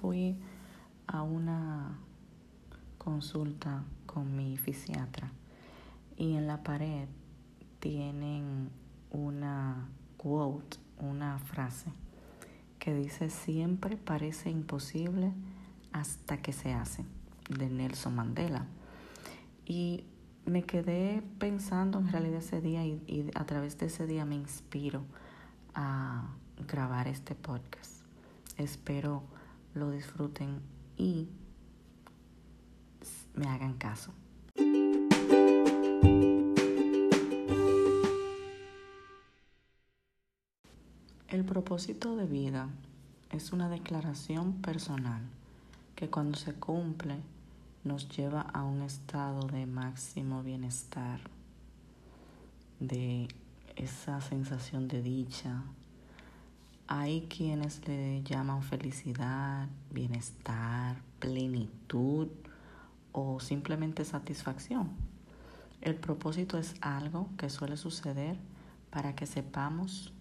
fui a una consulta con mi fisiatra y en la pared tienen una quote, una frase que dice siempre parece imposible hasta que se hace, de Nelson Mandela. Y me quedé pensando en realidad ese día y, a través de ese día me inspiro a grabar este podcast. Espero lo disfruten y me hagan caso. El propósito de vida es una declaración personal que cuando se cumple nos lleva a un estado de máximo bienestar, de esa sensación de dicha. Hay quienes le llaman felicidad, bienestar, plenitud o simplemente satisfacción. El propósito es algo que suele suceder para que sepamos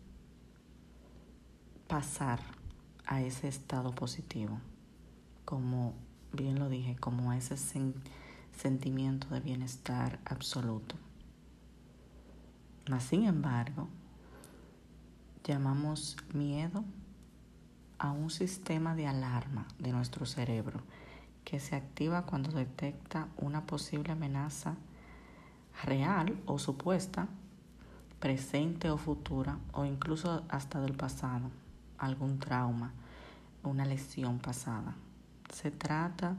pasar a ese estado positivo, como bien lo dije, como ese sentimiento de bienestar absoluto. Mas, sin embargo, llamamos miedo a un sistema de alarma de nuestro cerebro que se activa cuando detecta una posible amenaza real o supuesta, presente o futura, o incluso hasta del pasado algún trauma, una lesión pasada. Se trata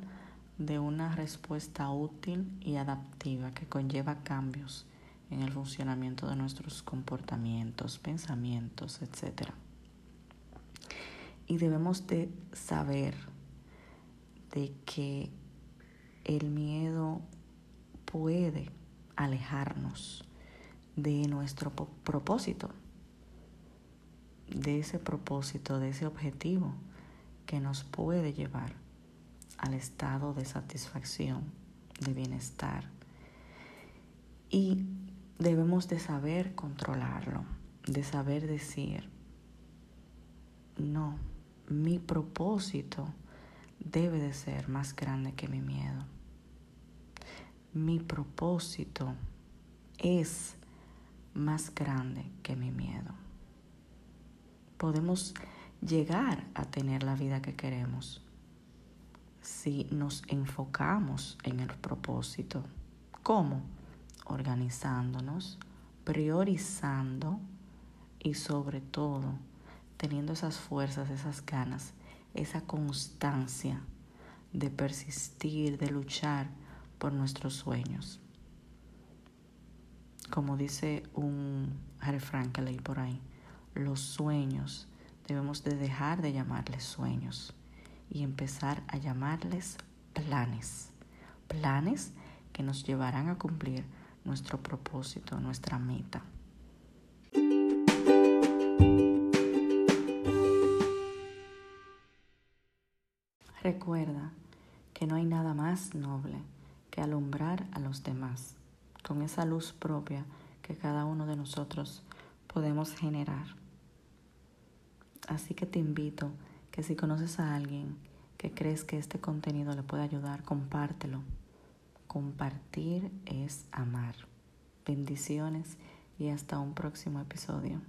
de una respuesta útil y adaptiva que conlleva cambios en el funcionamiento de nuestros comportamientos, pensamientos, etc. Y debemos de saber de que el miedo puede alejarnos de nuestro propósito de ese propósito, de ese objetivo que nos puede llevar al estado de satisfacción, de bienestar. Y debemos de saber controlarlo, de saber decir, no, mi propósito debe de ser más grande que mi miedo. Mi propósito es más grande que mi miedo podemos llegar a tener la vida que queremos si nos enfocamos en el propósito. ¿Cómo? Organizándonos, priorizando y sobre todo teniendo esas fuerzas, esas ganas, esa constancia de persistir, de luchar por nuestros sueños. Como dice un refrán que leí por ahí, los sueños, debemos de dejar de llamarles sueños y empezar a llamarles planes. Planes que nos llevarán a cumplir nuestro propósito, nuestra meta. Recuerda que no hay nada más noble que alumbrar a los demás con esa luz propia que cada uno de nosotros podemos generar. Así que te invito que si conoces a alguien que crees que este contenido le puede ayudar, compártelo. Compartir es amar. Bendiciones y hasta un próximo episodio.